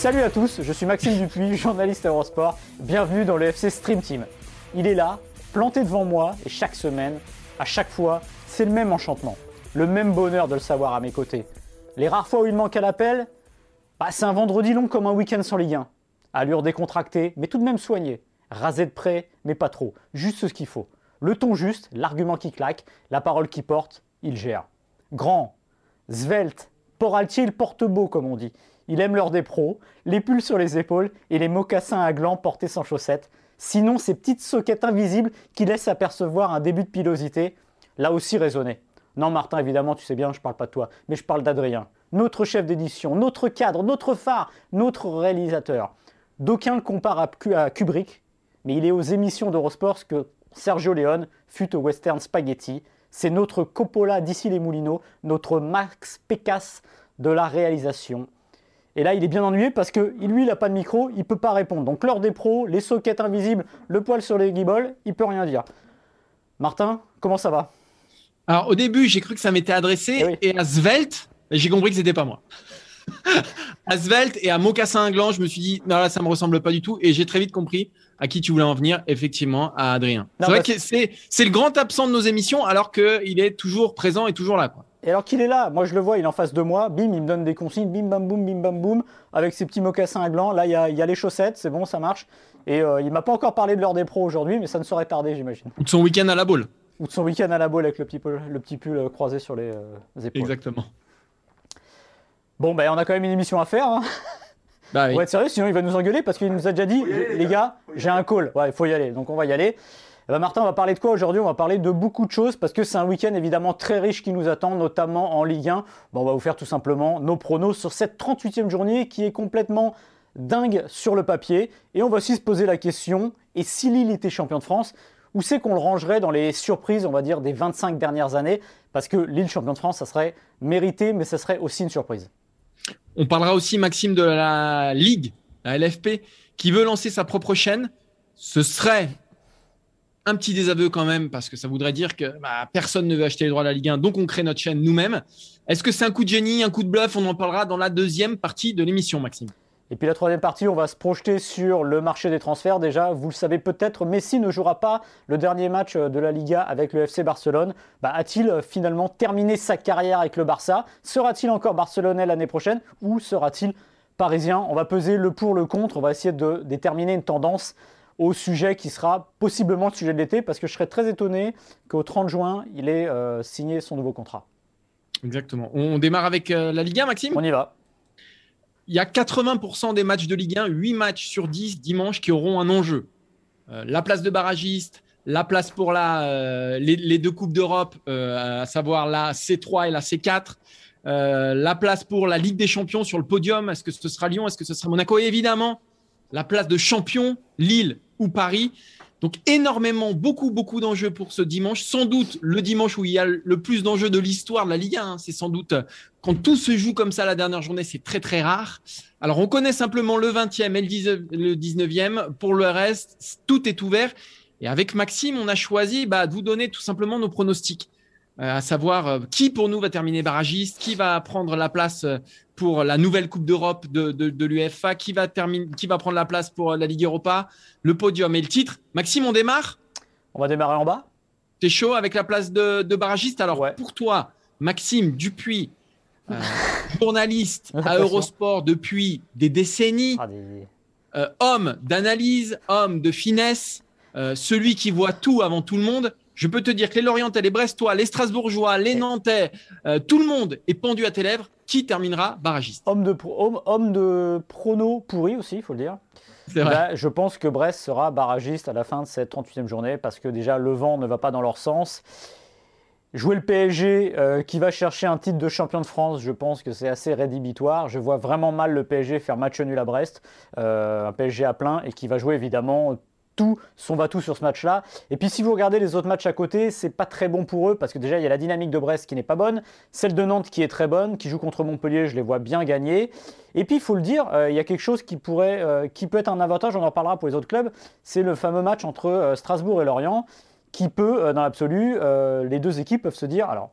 Salut à tous, je suis Maxime Dupuis, journaliste Eurosport. Bienvenue dans le FC Stream Team. Il est là, planté devant moi, et chaque semaine, à chaque fois, c'est le même enchantement, le même bonheur de le savoir à mes côtés. Les rares fois où il manque à l'appel, bah, c'est un vendredi long comme un week-end sans Ligue 1. Allure décontractée, mais tout de même soignée. Rasé de près, mais pas trop. Juste ce qu'il faut. Le ton juste, l'argument qui claque, la parole qui porte, il gère. Grand, svelte, port altier, il porte beau comme on dit. Il aime l'heure des les pulls sur les épaules et les mocassins à gland portés sans chaussettes. Sinon, ces petites soquettes invisibles qui laissent apercevoir un début de pilosité, là aussi raisonné. Non, Martin, évidemment, tu sais bien, je parle pas de toi, mais je parle d'Adrien, notre chef d'édition, notre cadre, notre phare, notre réalisateur. D'aucuns le comparent à Kubrick, mais il est aux émissions d'Eurosport que Sergio Leone fut au western spaghetti. C'est notre Coppola d'ici les Moulineaux, notre Max Pécasse de la réalisation. Et là, il est bien ennuyé parce que lui, il n'a pas de micro, il ne peut pas répondre. Donc l'heure des pros, les sockets invisibles, le poil sur les guibolles, il peut rien dire. Martin, comment ça va? Alors au début, j'ai cru que ça m'était adressé eh et à Svelte, j'ai compris que c'était pas moi. à Svelte et à Mocassin Gland, je me suis dit, non là, ça me ressemble pas du tout. Et j'ai très vite compris à qui tu voulais en venir, effectivement, à Adrien. C'est vrai que c'est le grand absent de nos émissions alors qu'il est toujours présent et toujours là. Quoi. Et alors qu'il est là, moi je le vois, il est en face de moi, bim, il me donne des consignes, bim, bam, boum, bim, bam, boum, avec ses petits mocassins à gland. Là, il y a, les chaussettes, c'est bon, ça marche. Et euh, il m'a pas encore parlé de l'heure des pros aujourd'hui, mais ça ne saurait tarder, j'imagine. Ou de son week-end à la boule. Ou de son week-end à la boule avec le petit, pull, le petit pull euh, croisé sur les euh, épaules. Exactement. Bon, ben on a quand même une émission à faire. Hein. Bah, oui. On va être sérieux, sinon il va nous engueuler parce qu'il nous a déjà dit, les gars, j'ai un call. Ouais, il faut y aller, donc on va y aller. Eh ben, Martin, on va parler de quoi aujourd'hui? On va parler de beaucoup de choses parce que c'est un week-end évidemment très riche qui nous attend, notamment en Ligue 1. on va vous faire tout simplement nos pronos sur cette 38e journée qui est complètement dingue sur le papier. Et on va aussi se poser la question, et si Lille était champion de France, où c'est qu'on le rangerait dans les surprises, on va dire, des 25 dernières années? Parce que Lille champion de France, ça serait mérité, mais ça serait aussi une surprise. On parlera aussi, Maxime, de la Ligue, la LFP, qui veut lancer sa propre chaîne. Ce serait un petit désaveu quand même, parce que ça voudrait dire que bah, personne ne veut acheter les droits de la Ligue 1, donc on crée notre chaîne nous-mêmes. Est-ce que c'est un coup de génie, un coup de bluff? On en parlera dans la deuxième partie de l'émission, Maxime. Et puis la troisième partie, on va se projeter sur le marché des transferts. Déjà, vous le savez peut-être, Messi ne jouera pas le dernier match de la Liga avec le FC Barcelone. Bah, a-t-il finalement terminé sa carrière avec le Barça? Sera-t-il encore barcelonais l'année prochaine ou sera-t-il parisien? On va peser le pour, le contre. On va essayer de déterminer une tendance au sujet qui sera possiblement le sujet de l'été, parce que je serais très étonné qu'au 30 juin, il ait euh, signé son nouveau contrat. Exactement. On démarre avec euh, la Ligue 1, Maxime? On y va. Il y a 80% des matchs de Ligue 1, 8 matchs sur 10 dimanche qui auront un enjeu. Euh, la place de barragiste, la place pour la, les, deux Coupes d'Europe, à savoir la C3 et la C4. la place pour la Ligue des Champions sur le podium. Est-ce que ce sera Lyon? Est-ce que ce sera Monaco? Et évidemment, la place de champion, Lille ou Paris. Donc énormément, beaucoup, beaucoup d'enjeux pour ce dimanche. Sans doute le dimanche où il y a le plus d'enjeux de l'histoire de la Ligue 1. Hein. C'est sans doute quand tout se joue comme ça la dernière journée, c'est très très rare. Alors on connaît simplement le 20e et le 19e. Pour le reste, tout est ouvert. Et avec Maxime, on a choisi bah, de vous donner tout simplement nos pronostics. Euh, à savoir euh, qui pour nous va terminer barragiste, qui va prendre la place euh, pour la nouvelle Coupe d'Europe de, de, l'UEFA, qui va, terminer, qui va prendre la place pour la Ligue Europa, le podium et le titre. Maxime, on démarre? On va démarrer en bas. T'es chaud avec la place de, barragiste? Alors pour toi, Maxime Dupuis, journaliste à Eurosport depuis des décennies, ah, homme d'analyse, homme de finesse, celui qui voit tout avant tout le monde. Je peux te dire que les Lorientais, les Brestois, les Strasbourgeois, les Nantais, euh, tout le monde est pendu à tes lèvres. Qui terminera barragiste? Homme de, homme, homme de prono pourri aussi, il faut le dire. Bah, je pense que Brest sera barragiste à la fin de cette 38e journée parce que déjà le vent ne va pas dans leur sens. Jouer le PSG euh, qui va chercher un titre de champion de France, je pense que c'est assez rédhibitoire. Je vois vraiment mal le PSG faire match nul à Brest, euh, un PSG à plein et qui va jouer évidemment tout, son va tout sur ce match-là. Et puis si vous regardez les autres matchs à côté, c'est pas très bon pour eux parce que déjà il y a la dynamique de Brest qui n'est pas bonne, celle de Nantes qui est très bonne, qui joue contre Montpellier, je les vois bien gagner. Et puis il faut le dire, euh, il y a quelque chose qui pourrait, qui peut être un avantage, on en parlera pour les autres clubs, c'est le fameux match entre Strasbourg et Lorient qui peut, euh, dans l'absolu, euh, les deux équipes peuvent se dire, alors,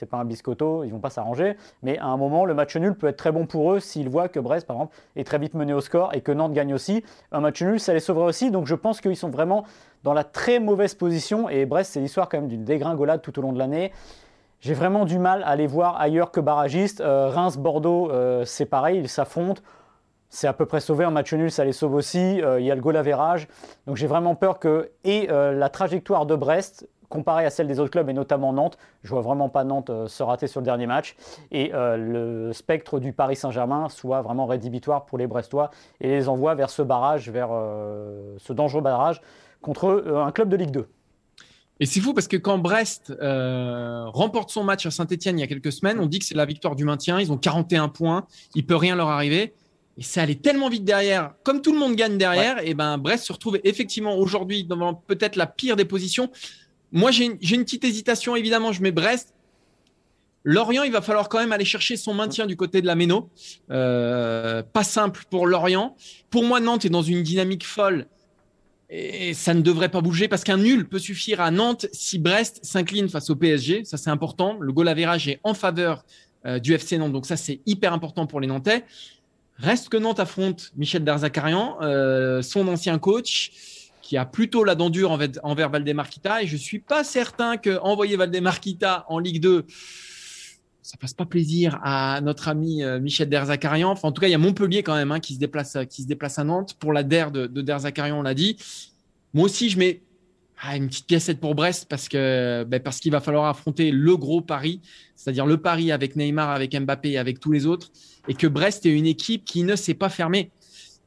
c'est pas un biscotto, ils vont pas s'arranger, mais à un moment, le match nul peut être très bon pour eux s'ils voient que Brest, par exemple, est très vite mené au score et que Nantes gagne aussi. Un match nul, ça les sauverait aussi, donc je pense qu'ils sont vraiment dans la très mauvaise position, et Brest, c'est l'histoire quand même d'une dégringolade tout au long de l'année. J'ai vraiment du mal à les voir ailleurs que barragistes. Euh, Reims-Bordeaux, c'est pareil, ils s'affrontent c'est à peu près sauvé. En match nul, ça les sauve aussi. Euh, il y a le goal average. Donc j'ai vraiment peur que. Et euh, la trajectoire de Brest, comparée à celle des autres clubs, et notamment Nantes, je vois vraiment pas Nantes euh, se rater sur le dernier match. Et le spectre du Paris Saint-Germain soit vraiment rédhibitoire pour les Brestois et les envoie vers ce barrage, vers ce dangereux barrage contre un club de Ligue 2. Et c'est fou parce que quand Brest remporte son match à Saint-Etienne il y a quelques semaines, on dit que c'est la victoire du maintien. Ils ont 41 points. Il peut rien leur arriver. Et ça allait tellement vite derrière. Comme tout le monde gagne derrière, et ben Brest se retrouve effectivement aujourd'hui dans peut-être la pire des positions. Moi, j'ai une, petite hésitation, évidemment. Je mets Brest. Lorient, il va falloir quand même aller chercher son maintien du côté de la Méno. Euh, pas simple pour Lorient. Pour moi, Nantes est dans une dynamique folle. Et ça ne devrait pas bouger parce qu'un nul peut suffire à Nantes si Brest s'incline face au PSG. Ça, c'est important. Le goal average est en faveur euh, du FC Nantes. Donc ça, c'est hyper important pour les Nantais. Reste que Nantes affronte Michel Darzacarian, euh, son ancien coach, qui a plutôt la dent dure envers Valdemar Kita. Et je ne suis pas certain qu'envoyer Valdemar Kita en Ligue 2, ça fasse pas plaisir à notre ami euh, Michel Derzakarian. Enfin, en tout cas, il y a Montpellier quand même hein, qui, se déplace, qui se déplace à Nantes pour la DER de, de Derzakarian, on l'a dit. Moi aussi, je mets ah, une petite pièce pour Brest ben, parce qu'il va falloir affronter le gros Paris, c'est-à-dire le Paris avec Neymar, avec Mbappé et avec tous les autres, et que Brest est une équipe qui ne s'est pas fermée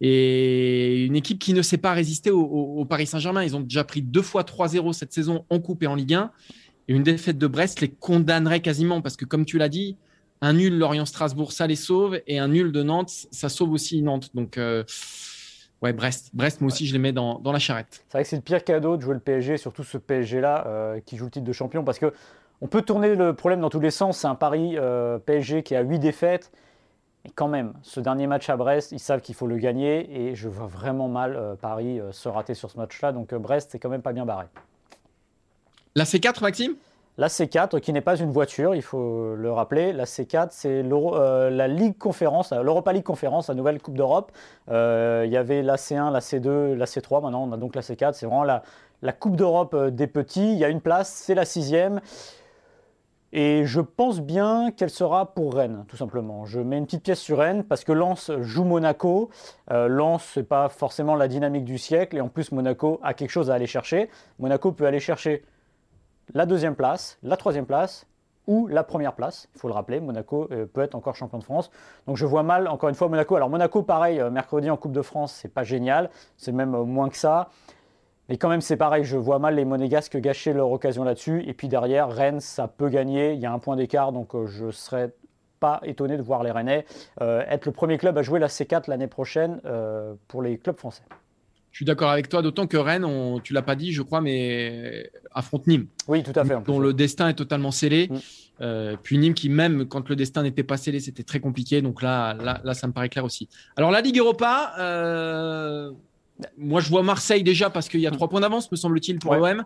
et une équipe qui ne s'est pas résister au, Paris Saint-Germain. Ils ont déjà pris deux fois 3-0 cette saison en Coupe et en Ligue 1, et une défaite de Brest les condamnerait quasiment parce que comme tu l'as dit, un nul Lorient-Strasbourg ça les sauve et un nul de Nantes ça sauve aussi Nantes. Donc euh, Ouais, Brest. Brest, moi aussi, je les mets dans, la charrette. C'est vrai que c'est le pire cadeau de jouer le PSG, surtout ce PSG-là euh, qui joue le titre de champion, parce que on peut tourner le problème dans tous les sens. C'est un pari euh, PSG qui a 8 défaites. Et quand même, ce dernier match à Brest, ils savent qu'il faut le gagner. Et je vois vraiment mal euh, Paris se rater sur ce match-là. Donc Brest, c'est quand même pas bien barré. La C4, Maxime? La C4, qui n'est pas une voiture, il faut le rappeler. La C4, c'est euh, la Ligue Conférence, euh, l'Europa League Conférence, la nouvelle Coupe d'Europe. Euh, il y avait la C1, la C2, la C3. Maintenant, on a donc la C4. C'est vraiment la, la Coupe d'Europe des petits. Il y a une place, c'est la sixième. Et je pense bien qu'elle sera pour Rennes, tout simplement. Je mets une petite pièce sur Rennes parce que Lens joue Monaco. Lens, ce n'est pas forcément la dynamique du siècle. Et en plus, Monaco a quelque chose à aller chercher. Monaco peut aller chercher la deuxième place, la troisième place ou la première place. Il faut le rappeler, Monaco euh, peut être encore champion de France. Donc je vois mal, encore une fois, Monaco. Alors Monaco, pareil, euh, mercredi en Coupe de France, c'est pas génial. C'est même euh, moins que ça. Mais quand même, c'est pareil, je vois mal les Monégasques gâcher leur occasion là-dessus. Et puis derrière, Rennes, ça peut gagner. Il y a un point d'écart, donc je ne serais pas étonné de voir les Rennais être le premier club à jouer la C4 l'année prochaine pour les clubs français. Je suis d'accord avec toi, d'autant que Rennes, on, tu l'as pas dit, je crois, mais affronte Nîmes. Oui, tout à fait. Dont le destin est totalement scellé. Mm. Euh, puis Nîmes, qui même quand le destin n'était pas scellé, c'était très compliqué. Donc là, là, là, ça me paraît clair aussi. Alors la Ligue Europa, euh, moi je vois Marseille déjà parce qu'il y a trois points d'avance, me semble-t-il, pour l'OM.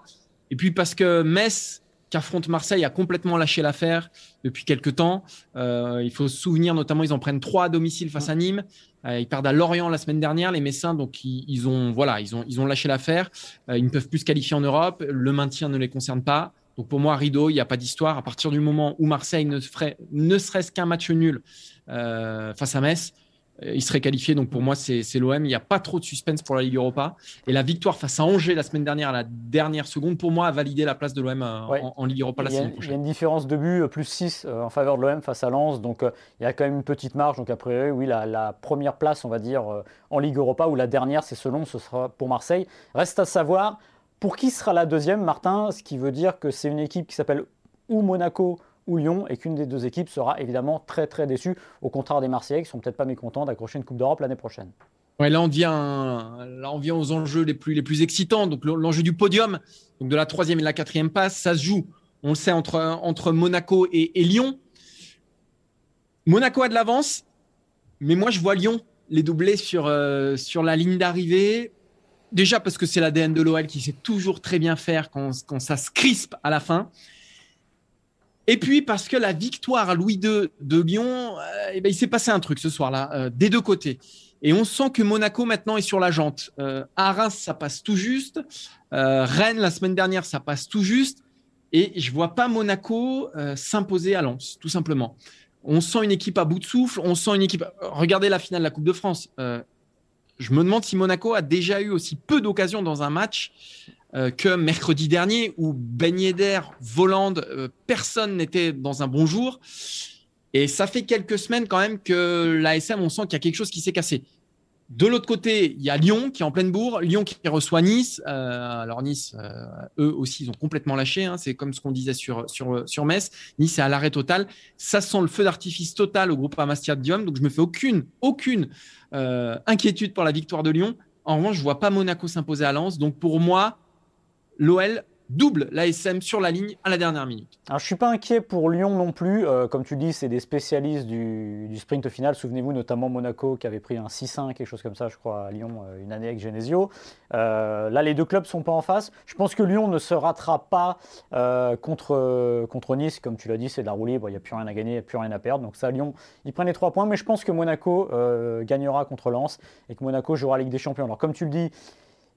Et puis parce que Metz qu'affronte Marseille a complètement lâché l'affaire depuis quelques temps. Euh, il faut se souvenir notamment, ils en prennent trois à domicile face à Nîmes. Euh, ils perdent à Lorient la semaine dernière, les Messins, donc ils, ont voilà, ils ont ils ont lâché l'affaire. Euh, ils ne peuvent plus se qualifier en Europe. Le maintien ne les concerne pas. Donc pour moi, rideau, il n'y a pas d'histoire. À partir du moment où Marseille ne, ferait, ne serait-ce qu'un match nul euh, face à Metz, il serait qualifié. Donc pour moi, c'est l'OM. Il n'y a pas trop de suspense pour la Ligue Europa. Et la victoire face à Angers la semaine dernière, à la dernière seconde, pour moi, a validé la place de l'OM en, Ligue Europa la semaine prochaine. Il y a une différence de but, plus 6 en faveur de l'OM face à Lens. Donc il y a quand même une petite marge. Donc après, oui, la, la première place, on va dire, en Ligue Europa, ou la dernière, c'est selon, ce sera pour Marseille. Reste à savoir pour qui sera la deuxième, Martin, ce qui veut dire que c'est une équipe qui s'appelle ou Monaco ou Lyon et qu'une des deux équipes sera évidemment très très déçue, au contraire des Marseillais qui sont peut-être pas mécontents d'accrocher une Coupe d'Europe l'année prochaine. Là on vient, là on vient aux enjeux les plus les plus excitants. Donc l'enjeu du podium, donc de la troisième et la quatrième passe, ça se joue. On le sait entre entre Monaco et, Lyon. Monaco a de l'avance, mais moi je vois Lyon les doubler sur euh, sur la ligne d'arrivée. Déjà parce que c'est l'ADN de l'OL qui sait toujours très bien faire quand, quand ça se crispe à la fin. Et puis parce que la victoire à Louis II de Lyon, euh, eh ben, il s'est passé un truc ce soir-là, euh, des deux côtés. Et on sent que Monaco maintenant est sur la jante. Euh, Reims, ça passe tout juste. Rennes, la semaine dernière, ça passe tout juste. Et je vois pas Monaco s'imposer à Lens, tout simplement. On sent une équipe à bout de souffle. On sent une équipe. Regardez la finale de la Coupe de France. Je me demande si Monaco a déjà eu aussi peu d'occasions dans un match euh, que mercredi dernier où Ben Yedder, Voland, euh, personne n'était dans un bon jour. Et ça fait quelques semaines quand même que l'ASM, on sent qu'il y a quelque chose qui s'est cassé. De l'autre côté, il y a Lyon qui est en pleine bourre, Lyon qui reçoit Nice. Euh, alors Nice, eux aussi, ils ont complètement lâché. Hein. c'est comme ce qu'on disait sur, Metz. Nice est à l'arrêt total. Ça sent le feu d'artifice total au groupe Amastadium. Donc je me fais aucune, aucune inquiétude pour la victoire de Lyon. En revanche, je vois pas Monaco s'imposer à Lens. Donc pour moi, l'OL double l'ASM sur la ligne à la dernière minute. Alors, je suis pas inquiet pour Lyon non plus. Euh, comme tu dis, c'est des spécialistes du, sprint final. Souvenez-vous notamment Monaco qui avait pris un 6-1, quelque chose comme ça, je crois, à Lyon euh, une année avec Genesio. Euh, là, les deux clubs sont pas en face. Je pense que Lyon ne se ratera pas contre, contre Nice. Comme tu l'as dit, c'est de la roue libre. Il n'y a plus rien à gagner, il n'y a plus rien à perdre. Donc ça, Lyon, ils prennent les trois points. Mais je pense que Monaco gagnera contre Lens et que Monaco jouera la Ligue des Champions. Alors comme tu le dis,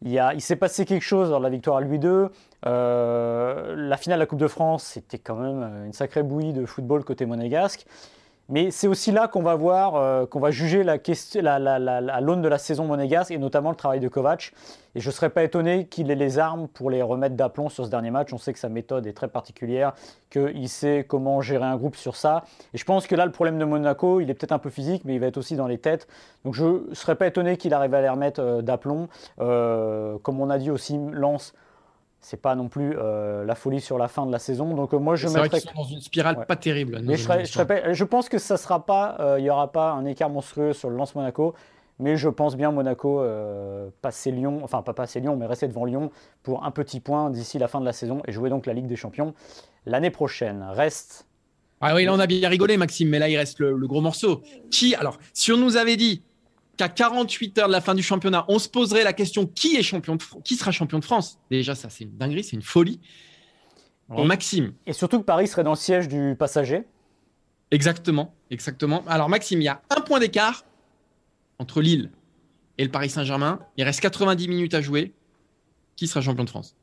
il, s'est passé quelque chose dans la victoire à Louis II. Euh, la finale de la Coupe de France, c'était quand même une sacrée bouillie de football côté monégasque. Mais c'est aussi là qu'on va voir, euh, qu'on va juger la, question, la, l'aune de la saison monégasque et notamment le travail de Kovac. Et je ne serais pas étonné qu'il ait les armes pour les remettre d'aplomb sur ce dernier match. On sait que sa méthode est très particulière, qu'il sait comment gérer un groupe sur ça. Et je pense que là, le problème de Monaco, il est peut-être un peu physique, mais il va être aussi dans les têtes. Donc je ne serais pas étonné qu'il arrive à les remettre euh, d'aplomb. Euh, comme on a dit aussi, Lance c'est pas non plus euh, la folie sur la fin de la saison. Donc euh, moi je mettrais. Vrai sont dans une spirale pas terrible. Mais je, pense que ça sera pas, euh, il y aura pas un écart monstrueux sur le lance Monaco. Mais je pense bien Monaco passer Lyon, enfin pas passer Lyon, mais rester devant Lyon pour un petit point d'ici la fin de la saison et jouer donc la Ligue des Champions l'année prochaine. Reste. Ah oui, là on a bien rigolé, Maxime, mais là il reste le, le gros morceau. Qui, alors, si on nous avait dit qu'à 48 heures de la fin du championnat, on se poserait la question qui est champion de qui sera champion de France? Déjà, ça c'est une dinguerie, c'est une folie. Maxime. Et surtout que Paris serait dans le siège du passager. Exactement, exactement. Alors Maxime, il y a un point d'écart entre Lille et le Paris Saint-Germain. Il reste 90 minutes à jouer. Qui sera champion de France?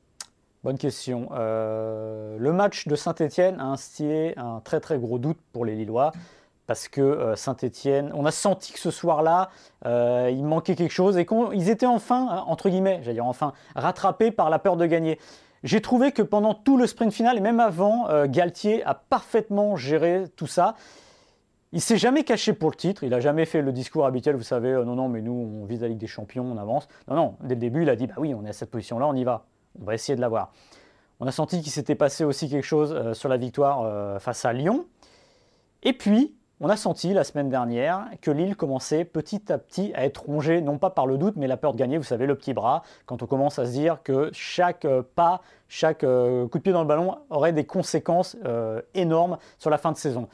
Bonne question. Euh, le match de Saint-Etienne a instillé un très très gros doute pour les Lillois parce que euh, Saint-Etienne, on a senti que ce soir-là, euh, il manquait quelque chose et qu'ils étaient enfin, hein, entre guillemets, j'allais dire enfin, rattrapés par la peur de gagner. J'ai trouvé que pendant tout le sprint final et même avant, euh, Galtier a parfaitement géré tout ça. Il s'est jamais caché pour le titre, il n'a jamais fait le discours habituel, vous savez, non, non, mais nous, on vise la Ligue des Champions, on avance. Non, non, dès le début, il a dit, bah oui, on est à cette position-là, on y va, on va essayer de l'avoir. On a senti qu'il s'était passé aussi quelque chose sur la victoire face à Lyon. Et puis, on a senti la semaine dernière que Lille commençait petit à petit à être rongée, non pas par le doute, mais la peur de gagner, vous savez, le petit bras, quand on commence à se dire que chaque euh, pas, chaque euh, coup de pied dans le ballon aurait des conséquences euh, énormes sur la fin de saison.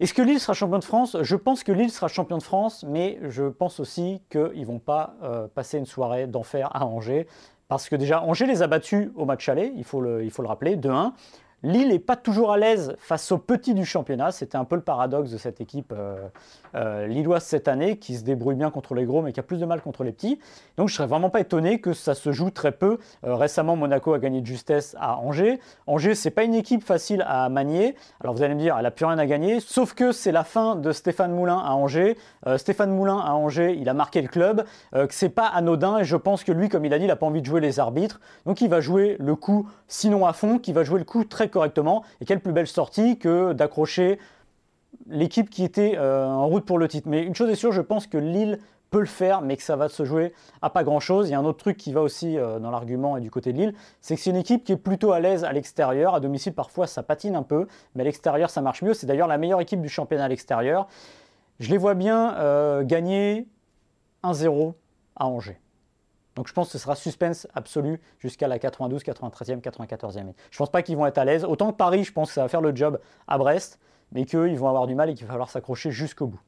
Est-ce que Lille sera champion de France? Je pense que Lille sera champion de France, mais je pense aussi qu'ils ne vont pas passer une soirée d'enfer à Angers, parce que déjà, Angers les a battus au match aller, il faut le, il faut le rappeler, de 1. Lille n'est pas toujours à l'aise face aux petits du championnat. C'était un peu le paradoxe de cette équipe euh, euh, lilloise cette année, qui se débrouille bien contre les gros, mais qui a plus de mal contre les petits. Donc je ne serais vraiment pas étonné que ça se joue très peu. Euh, récemment, Monaco a gagné de justesse à Angers. Angers, c'est pas une équipe facile à manier. Alors vous allez me dire, elle n'a plus rien à gagner, sauf que c'est la fin de Stéphane Moulin à Angers. Stéphane Moulin à Angers, il a marqué le club, que c'est pas anodin, et je pense que lui, comme il a dit, il n'a pas envie de jouer les arbitres. Donc il va jouer le coup, sinon à fond, qui va jouer le coup très correctement. Et quelle plus belle sortie que d'accrocher l'équipe qui était euh, en route pour le titre. Mais une chose est sûre, je pense que Lille peut le faire, mais que ça va se jouer à pas grand-chose. Il y a un autre truc qui va aussi euh, dans l'argument et du côté de Lille, c'est que c'est une équipe qui est plutôt à l'aise à l'extérieur. À domicile, parfois, ça patine un peu, mais à l'extérieur, ça marche mieux. C'est d'ailleurs la meilleure équipe du championnat à l'extérieur. Je les vois bien euh, gagner 1-0 à Angers. Donc je pense que ce sera suspense absolu jusqu'à la 92, 93e, 94e. Je ne pense pas qu'ils vont être à l'aise. Autant que Paris, je pense que ça va faire le job à Brest, mais qu'eux, ils vont avoir du mal et qu'il va falloir s'accrocher jusqu'au bout.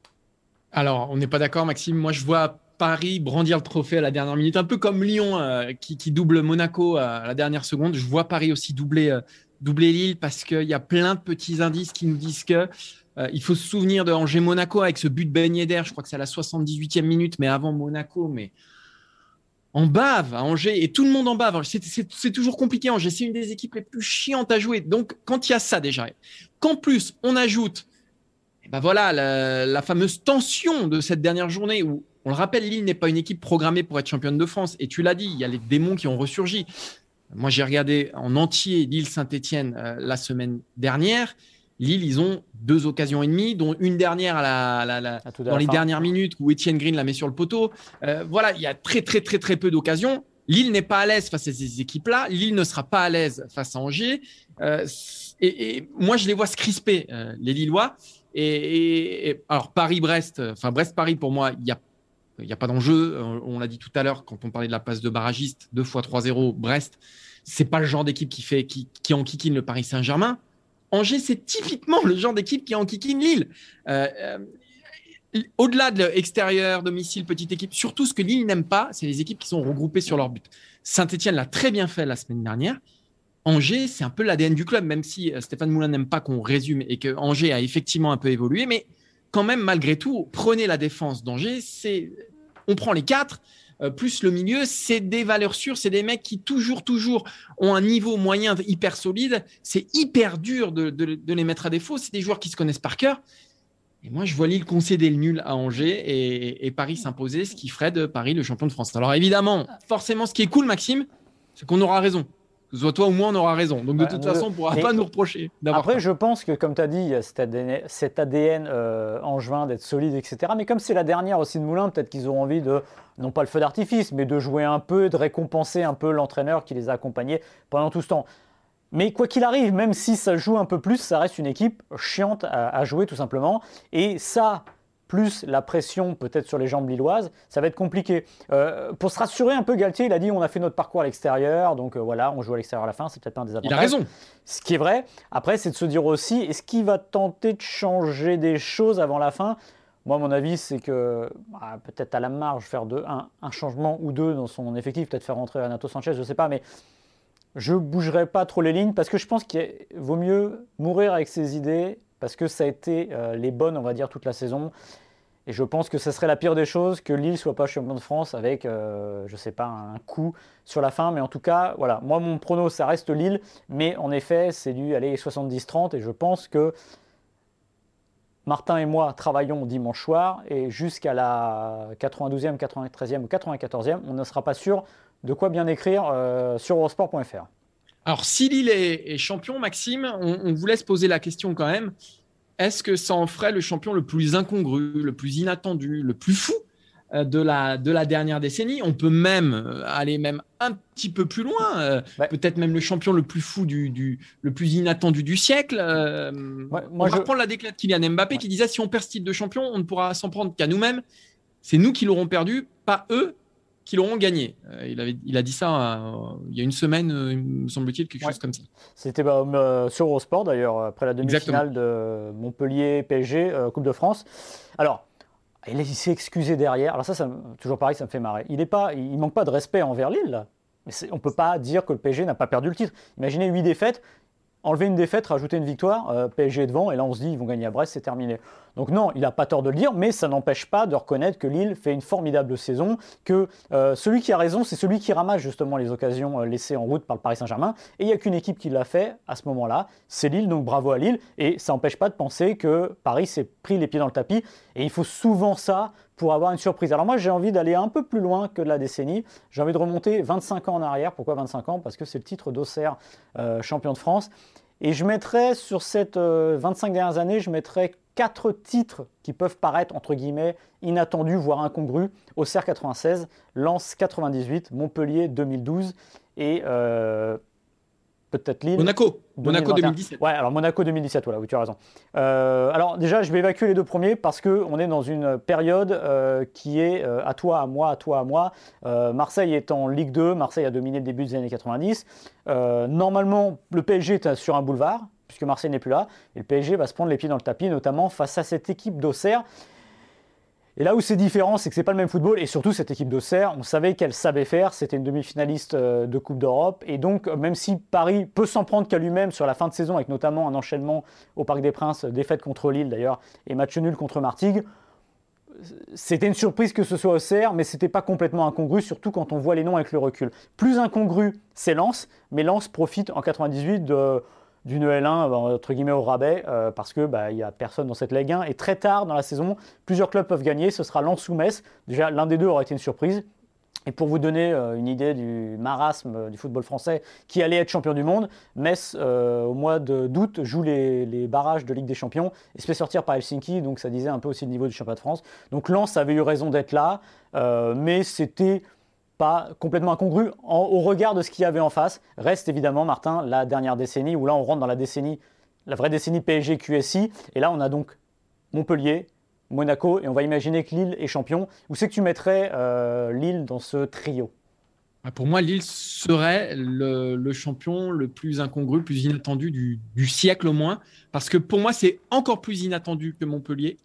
Alors, on n'est pas d'accord, Maxime. Moi, je vois Paris brandir le trophée à la dernière minute, un peu comme Lyon euh, qui, double Monaco à la dernière seconde. Je vois Paris aussi doubler, euh, doubler Lille parce qu'il y a plein de petits indices qui nous disent que euh, il faut se souvenir de Angers-Monaco avec ce but de d'air. Je crois que c'est à la 78e minute, mais avant Monaco. Mais en bave à Angers et tout le monde en bave. C'est toujours compliqué. Angers, c'est une des équipes les plus chiantes à jouer. Donc, quand il y a ça déjà, qu'en plus on ajoute, eh ben voilà, la, fameuse tension de cette dernière journée où, on le rappelle, Lille n'est pas une équipe programmée pour être championne de France. Et tu l'as dit, il y a les démons qui ont ressurgi. Moi, j'ai regardé en entier Lille-Saint-Etienne euh, la semaine dernière. Lille, ils ont deux occasions et demie, dont une dernière à la, dans les dernières minutes où Étienne Green la met sur le poteau. Euh, voilà, il y a très, très, très, très peu d'occasions. Lille n'est pas à l'aise face à ces équipes-là. Lille ne sera pas à l'aise face à Angers. Euh, et, moi, je les vois se crisper, euh, les Lillois. Et, alors, Paris-Brest, enfin, Brest-Paris, pour moi, il n'y a, y a pas d'enjeu. On, l'a dit tout à l'heure quand on parlait de la passe de barragiste, 2 fois 3-0, Brest. C'est pas le genre d'équipe qui fait qui, qui enquiquine le Paris Saint-Germain. Angers, c'est typiquement le genre d'équipe qui enquiquine Lille. Euh, euh, au-delà de l'extérieur, domicile, petite équipe, surtout ce que Lille n'aime pas, c'est les équipes qui sont regroupées sur leur but. Saint-Etienne l'a très bien fait la semaine dernière. Angers, c'est un peu l'ADN du club, même si euh, Stéphane Moulin n'aime pas qu'on résume et que Angers a effectivement un peu évolué. Mais quand même, malgré tout, prenez la défense d'Angers, c'est on prend les quatre, plus le milieu, c'est des valeurs sûres, c'est des mecs qui toujours, toujours ont un niveau moyen hyper solide. C'est hyper dur de, les mettre à défaut. C'est des joueurs qui se connaissent par cœur. Et moi, je vois Lille concéder le nul à Angers et, et Paris s'imposer, ce qui ferait de Paris le champion de France. Alors évidemment, forcément, ce qui est cool, Maxime, c'est qu'on aura raison soit toi ou moi, on aura raison. Donc de toute façon, on ne pourra pas nous reprocher d'avoir. Après, je pense que, comme tu as dit, il y a cet ADN, euh, en juin d'être solide, etc. Mais comme c'est la dernière aussi de Moulin, peut-être qu'ils auront envie de, non pas le feu d'artifice, mais de jouer un peu, de récompenser un peu l'entraîneur qui les a accompagnés pendant tout ce temps. Mais quoi qu'il arrive, même si ça joue un peu plus, ça reste une équipe chiante à jouer tout simplement. Et ça, plus la pression peut-être sur les jambes lilloises, ça va être compliqué. Euh, pour se rassurer un peu, Galtier, il a dit on a fait notre parcours à l'extérieur, donc euh, voilà, on joue à l'extérieur à la fin, c'est peut-être pas un des Il a raison. Ce qui est vrai. Après, c'est de se dire aussi, est-ce qu'il va tenter de changer des choses avant la fin? Moi, mon avis, c'est que bah, peut-être à la marge, faire de, un, changement ou deux dans son effectif, peut-être faire rentrer Renato Sanchez, je ne sais pas, mais je ne bougerai pas trop les lignes parce que je pense qu'il vaut mieux mourir avec ses idées parce que ça a été euh, les bonnes, on va dire, toute la saison. Et je pense que ce serait la pire des choses que Lille soit pas champion de France avec, euh, je sais pas, un coup sur la fin. Mais en tout cas, voilà, moi mon prono, ça reste Lille. Mais en effet, c'est du aller 70-30. Et je pense que Martin et moi travaillons dimanche soir. Et jusqu'à la 92e, 93e ou 94e, on ne sera pas sûr de quoi bien écrire euh, sur eurosport.fr. Alors, si Lille est, champion, Maxime, on, vous laisse poser la question quand même. Est-ce que ça en ferait le champion le plus incongru, le plus inattendu, le plus fou euh, de la, de la dernière décennie? On peut même euh, aller même un petit peu plus loin, euh, peut-être même le champion le plus fou, du, le plus inattendu du siècle. moi, on va reprendre la déclaration de Kylian Mbappé qui disait si on perd ce titre de champion, on ne pourra s'en prendre qu'à nous-mêmes. C'est nous qui l'aurons perdu, pas eux qui l'auront gagné. Euh, il, avait, il a dit ça euh, il y a une semaine, euh, il me semble-t-il, quelque chose comme ça. C'était bah, sur Eurosport d'ailleurs, après la demi-finale de Montpellier-PSG, Coupe de France. Alors, il s'est excusé derrière. Alors ça, ça, toujours pareil, ça me fait marrer. Il ne manque pas de respect envers Lille. Mais on ne peut pas dire que le PSG n'a pas perdu le titre. Imaginez huit défaites. Enlever une défaite, rajouter une victoire, euh, PSG devant, et là on se dit ils vont gagner à Brest, c'est terminé. Donc non, il n'a pas tort de le dire, mais ça n'empêche pas de reconnaître que Lille fait une formidable saison, que euh, celui qui a raison, c'est celui qui ramasse justement les occasions euh, laissées en route par le Paris Saint-Germain, et il n'y a qu'une équipe qui l'a fait à ce moment-là, c'est Lille, donc bravo à Lille, et ça n'empêche pas de penser que Paris s'est pris les pieds dans le tapis, et il faut souvent ça pour avoir une surprise. Alors moi j'ai envie d'aller un peu plus loin que de la décennie, j'ai envie de remonter 25 ans en arrière, pourquoi 25 ans? Parce que c'est le titre d'Auxerre champion de France, et je mettrais sur ces 25 euh, dernières années, je mettrais quatre titres qui peuvent paraître entre guillemets inattendus, voire incongrus. Auxerre 96, Lens 98, Montpellier 2012 et euh, peut-être Lille. Monaco. Monaco 2017. Ouais, alors Monaco 2017, voilà, oui, tu as raison. Euh, alors déjà, je vais évacuer les deux premiers parce qu'on est dans une période euh, qui est euh, à toi, à moi, à toi, à moi. Marseille est en Ligue 2, Marseille a dominé le début des années 90. normalement, le PSG est sur un boulevard, puisque Marseille n'est plus là, et le PSG va se prendre les pieds dans le tapis, notamment face à cette équipe d'Auxerre et là où c'est différent, c'est que c'est pas le même football, et surtout cette équipe d'Auxerre, on savait qu'elle savait faire, c'était une demi-finaliste euh, de Coupe d'Europe, et donc même si Paris peut s'en prendre qu'à lui-même sur la fin de saison, avec notamment un enchaînement au Parc des Princes, défaite contre Lille d'ailleurs, et match nul contre Martigues, c'était une surprise que ce soit Auxerre, mais c'était pas complètement incongru, surtout quand on voit les noms avec le recul. Plus incongru, c'est Lens, mais Lens profite en 98 de d'une L1 entre guillemets au rabais euh, parce que bah, il y a personne dans cette Ligue 1 et très tard dans la saison plusieurs clubs peuvent gagner. Ce sera Lens ou Metz. Déjà l'un des deux aurait été une surprise. Et pour vous donner euh, une idée du marasme euh, du football français qui allait être champion du monde, Metz, au mois d'août, joue les, les, barrages de Ligue des Champions et se fait sortir par Helsinki, donc ça disait un peu aussi le niveau du championnat de France. Donc Lens avait eu raison d'être là, mais c'était pas complètement incongru au regard de ce qu'il y avait en face. Reste évidemment, Martin, la dernière décennie, où là on rentre dans la décennie, la vraie décennie PSG-QSI, et là on a donc Montpellier, Monaco, et on va imaginer que Lille est champion. Où c'est que tu mettrais euh, Lille dans ce trio? Ah, pour moi, Lille serait le, champion le plus incongru, le plus inattendu du, siècle au moins. Parce que pour moi, c'est encore plus inattendu que Montpellier,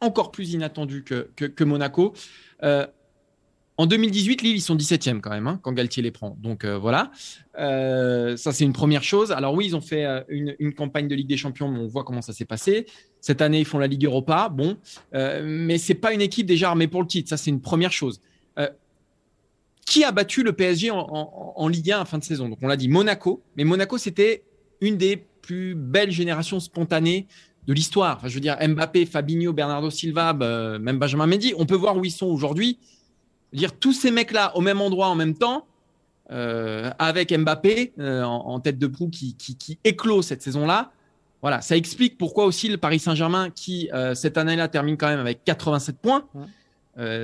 encore plus inattendu que, que, Monaco. Euh, en 2018, Lille, ils sont 17e quand même, hein, quand Galtier les prend. Donc euh, voilà, euh, ça c'est une première chose. Alors oui, ils ont fait euh, une, campagne de Ligue des Champions, mais on voit comment ça s'est passé. Cette année, ils font la Ligue Europa, bon, mais c'est pas une équipe déjà armée pour le titre. Ça c'est une première chose. qui a battu le PSG en, Ligue 1 à fin de saison? Donc on l'a dit, Monaco. Mais Monaco, c'était une des plus belles générations spontanées de l'histoire. Enfin, je veux dire, Mbappé, Fabinho, Bernardo Silva, bah, même Benjamin Mendy. On peut voir où ils sont aujourd'hui dire tous ces mecs-là au même endroit en même temps, euh, avec Mbappé euh, en, tête de proue qui, qui, éclot cette saison-là. Voilà, ça explique pourquoi aussi le Paris Saint-Germain, qui euh, cette année-là termine quand même avec 87 points.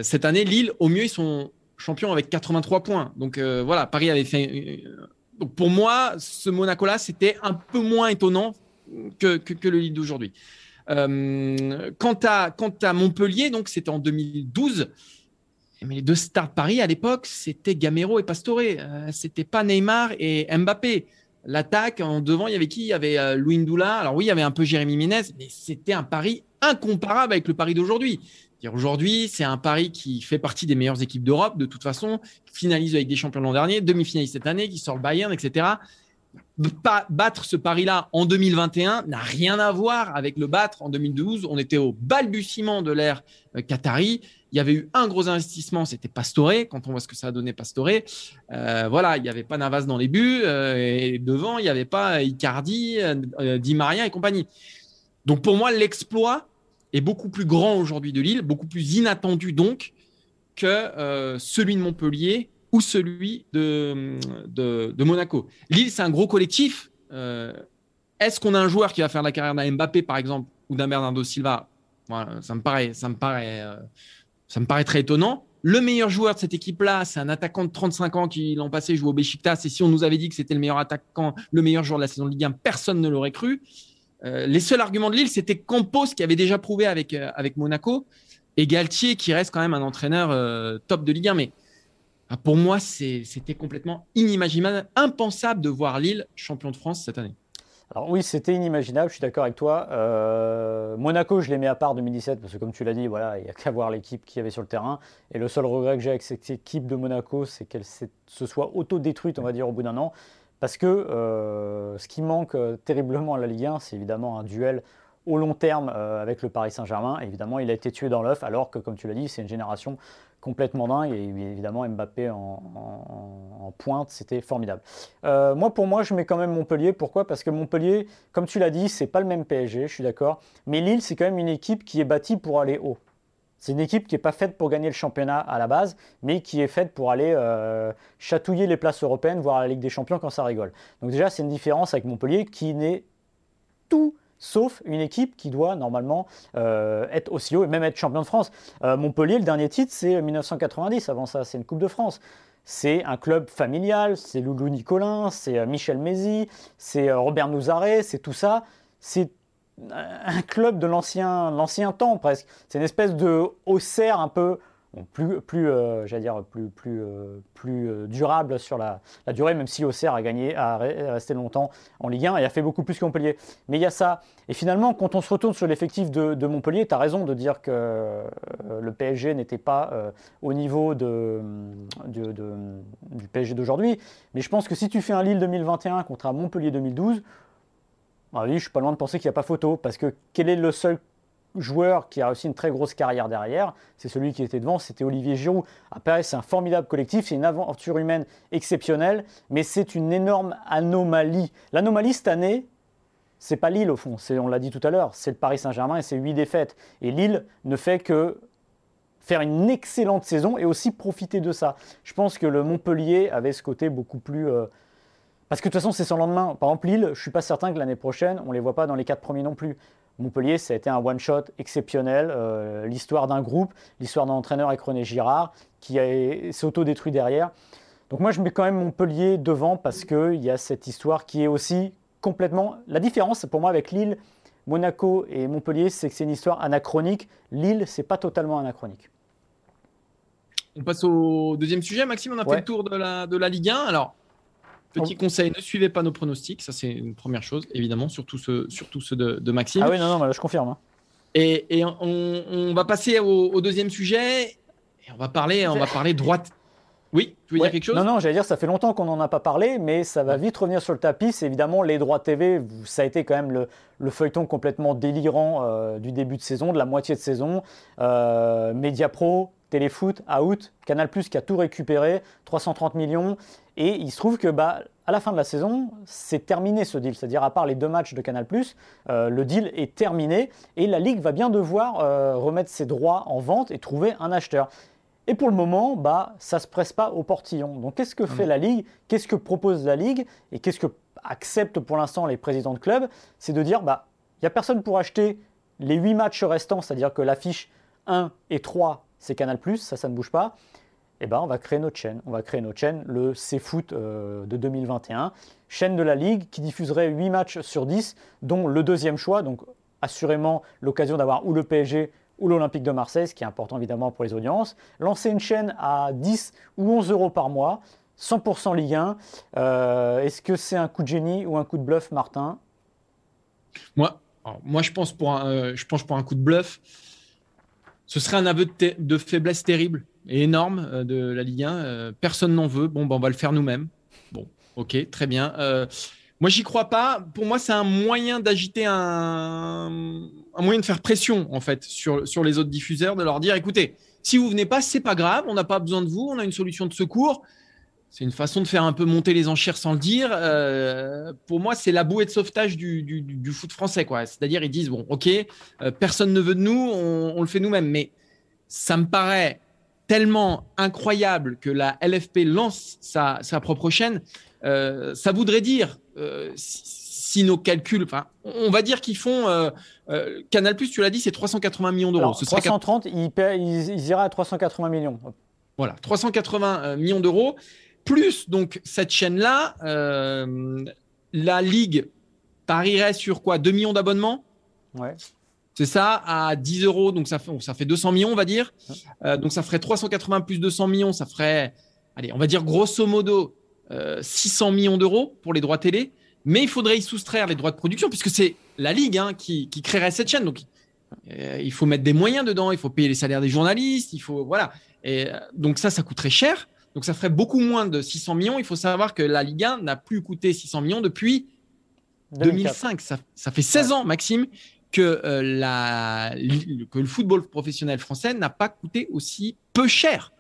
cette année, Lille, au mieux, ils sont champions avec 83 points. Donc voilà, Paris avait fait. Donc pour moi, ce Monaco-là, c'était un peu moins étonnant que, que, le Lille d'aujourd'hui. quant, à, quant à Montpellier, donc c'était en 2012. Mais les deux stars de Paris à l'époque, c'était Gamero et Pastore. Euh, c'était pas Neymar et Mbappé. L'attaque en devant, il y avait qui? Il y avait euh, Louis Ndoula. Alors oui, il y avait un peu Jérémy Ménez, mais c'était un pari incomparable avec le Paris d'aujourd'hui. Aujourd'hui, c'est un Paris qui fait partie des meilleures équipes d'Europe, de toute façon, qui finalise avec des champions l'an dernier, demi-finaliste cette année, qui sort le Bayern, etc. Battre ce pari-là en 2021 n'a rien à voir avec le battre en 2012. On était au balbutiement de l'ère euh, qatari. Il y avait eu un gros investissement, c'était Pastore. Quand on voit ce que ça a donné Pastore, euh, voilà, il n'y avait pas Navas dans les buts euh, et devant, il n'y avait pas Icardi, euh, Di Maria et compagnie. Donc pour moi, l'exploit est beaucoup plus grand aujourd'hui de Lille, beaucoup plus inattendu donc que celui de Montpellier ou celui de, Monaco. Lille, c'est un gros collectif. Est-ce qu'on a un joueur qui va faire la carrière d'un Mbappé, par exemple, ou d'un Bernardo Silva? Ça me paraît, ça me paraît ça me paraît très étonnant. Le meilleur joueur de cette équipe-là, c'est un attaquant de 35 ans qui l'an passé jouait au Besiktas. Et si on nous avait dit que c'était le meilleur attaquant, le meilleur joueur de la saison de Ligue 1, personne ne l'aurait cru. Euh, les seuls arguments de Lille, c'était Campos qui avait déjà prouvé avec, euh, avec Monaco et Galtier qui reste quand même un entraîneur euh, top de Ligue 1. Mais pour moi, c'était complètement inimaginable, impensable de voir Lille champion de France cette année. Alors oui, c'était inimaginable, je suis d'accord avec toi. Euh, Monaco, je l'ai mis à part 2017 parce que comme tu l'as dit, voilà, il n'y a qu'à voir l'équipe qu'il y avait sur le terrain. Et le seul regret que j'ai avec cette équipe de Monaco, c'est qu'elle se soit auto-détruite, on va dire, au bout d'un an. Parce que euh, ce qui manque euh, terriblement à la Ligue 1, c'est évidemment un duel au long terme avec le Paris Saint-Germain. Évidemment, il a été tué dans l'œuf, alors que, comme tu l'as dit, c'est une génération complètement dingue. Et évidemment, Mbappé en, pointe, c'était formidable. moi, pour moi, je mets quand même Montpellier. Pourquoi? Parce que Montpellier, comme tu l'as dit, c'est pas le même PSG, je suis d'accord. Mais Lille, c'est quand même une équipe qui est bâtie pour aller haut. C'est une équipe qui n'est pas faite pour gagner le championnat à la base, mais qui est faite pour aller euh, chatouiller les places européennes, voire la Ligue des Champions quand ça rigole. Donc déjà, c'est une différence avec Montpellier qui n'est tout sauf une équipe qui doit normalement euh, être aussi haut et même être champion de France. Euh, Montpellier, le dernier titre, c'est 1990. Avant ça, c'est une Coupe de France. C'est un club familial, c'est Loulou Nicolin, c'est Michel Mézy, c'est Robert Nouzaret, c'est tout ça. C'est un club de l'ancien temps presque. C'est une espèce de Auxerre un peu plus, plus euh, dire plus, plus, euh, plus euh, durable sur la, durée, même si Auxerre a gagné, a resté longtemps en Ligue 1 et a fait beaucoup plus que Montpellier. Mais il y a ça. Et finalement, quand on se retourne sur l'effectif de, Montpellier, tu as raison de dire que le PSG n'était pas au niveau de, du PSG d'aujourd'hui. Mais je pense que si tu fais un Lille 2021 contre un Montpellier 2012, ah je suis pas loin de penser qu'il n'y a pas photo, parce que quel est le seul joueur qui a aussi une très grosse carrière derrière C'est celui qui était devant, c'était Olivier Giroud. Après, c'est un formidable collectif, c'est une aventure humaine exceptionnelle, mais c'est une énorme anomalie. L'anomalie cette année, c'est pas Lille au fond, on l'a dit tout à l'heure, c'est le Paris Saint-Germain et c'est huit défaites. Et Lille ne fait que faire une excellente saison et aussi profiter de ça. Je pense que le Montpellier avait ce côté beaucoup plus euh, parce que de toute façon, c'est sans lendemain. Par exemple, Lille, je ne suis pas certain que l'année prochaine, on ne les voit pas dans les quatre premiers non plus. Montpellier, ça a été un one-shot exceptionnel. Euh, l'histoire d'un groupe, l'histoire d'un entraîneur avec René Girard, qui s'est auto-détruit derrière. Donc moi, je mets quand même Montpellier devant parce qu'il y a cette histoire qui est aussi complètement... La différence pour moi avec Lille, Monaco et Montpellier, c'est que c'est une histoire anachronique. Lille, c'est pas totalement anachronique. On passe au deuxième sujet. Maxime, on a fait le tour de la, de la Ligue 1. Alors, Petit conseil, ne suivez pas nos pronostics. Ça, c'est une première chose, évidemment, surtout ceux, surtout ceux de, Maxime. Ah oui, non, non, je confirme. Hein. Et, on, va passer au, deuxième sujet. Et on va parler, on va parler droite. Oui, tu veux dire quelque chose? Non, non, j'allais dire, ça fait longtemps qu'on n'en a pas parlé, mais ça va vite revenir sur le tapis. C'est évidemment les droits TV. Ça a été quand même le, feuilleton complètement délirant euh, du début de saison, de la moitié de saison. Euh, Mediapro, Téléfoot, Out, Canal Plus qui a tout récupéré, 330 millions. Et il se trouve que bah, à la fin de la saison, c'est terminé ce deal. C'est-à-dire, à part les deux matchs de Canal, euh, le deal est terminé et la Ligue va bien devoir euh, remettre ses droits en vente et trouver un acheteur. Et pour le moment, bah, ça ne se presse pas au portillon. Donc, qu'est-ce que fait mmh. la Ligue? Qu'est-ce que propose la Ligue? Et qu'est-ce que acceptent pour l'instant les présidents de club? C'est de dire bah, il n'y a personne pour acheter les 8 matchs restants, c'est-à-dire que l'affiche 1 et 3, c'est Canal, ça, ça ne bouge pas eh ben, on va créer notre chaîne. On va créer notre chaîne, le C-Foot euh, de 2021. Chaîne de la Ligue qui diffuserait 8 matchs sur 10, dont le deuxième choix, donc assurément l'occasion d'avoir ou le PSG ou l'Olympique de Marseille, ce qui est important évidemment pour les audiences. Lancer une chaîne à 10 ou 11 euros par mois, 100% Ligue 1. Euh, est-ce que c'est un coup de génie ou un coup de bluff, Martin? Moi, euh, je pense pour un coup de bluff. Ce serait un aveu de faiblesse terrible énorme euh, de la Ligue 1. Euh, personne n'en veut. Bon, ben, on va le faire nous-mêmes. Bon, ok, très bien. Euh, moi, j'y crois pas. Pour moi, c'est un moyen d'agiter un... un, moyen de faire pression, en fait, sur, sur les autres diffuseurs, de leur dire écoutez, si vous venez pas, c'est pas grave, on n'a pas besoin de vous, on a une solution de secours. C'est une façon de faire un peu monter les enchères sans le dire. pour moi, c'est la bouée de sauvetage du, du, du foot français. quoi. C'est-à-dire, ils disent bon, ok, personne ne veut de nous, on, on le fait nous-mêmes. Mais ça me paraît tellement incroyable que la LFP lance sa, propre chaîne, euh, ça voudrait dire, euh, si, nos calculs, enfin, on va dire qu'ils font euh, Canal tu l'as dit, c'est 380 millions d'euros. 330, ils, ils, iraient à 380 millions. Voilà, 380 millions d'euros, plus donc cette chaîne-là, la Ligue parierait sur quoi 2 millions d'abonnements? Ouais. C'est ça, à 10 euros, donc ça fait, ça fait 200 millions, on va dire. Euh, donc ça ferait 380 plus 200 millions, ça ferait, allez, on va dire grosso modo 600 euh, millions d'euros pour les droits télé. Mais il faudrait y soustraire les droits de production, puisque c'est la Ligue hein, qui, créerait cette chaîne. Donc euh, il faut mettre des moyens dedans, il faut payer les salaires des journalistes, il faut. Voilà. Et donc ça, ça coûterait cher. Donc ça ferait beaucoup moins de 600 millions. Il faut savoir que la Ligue 1 n'a plus coûté 600 millions depuis 2005. Ça, fait 16 ans, Maxime, que, euh, la, que le football professionnel français n'a pas coûté aussi peu cher.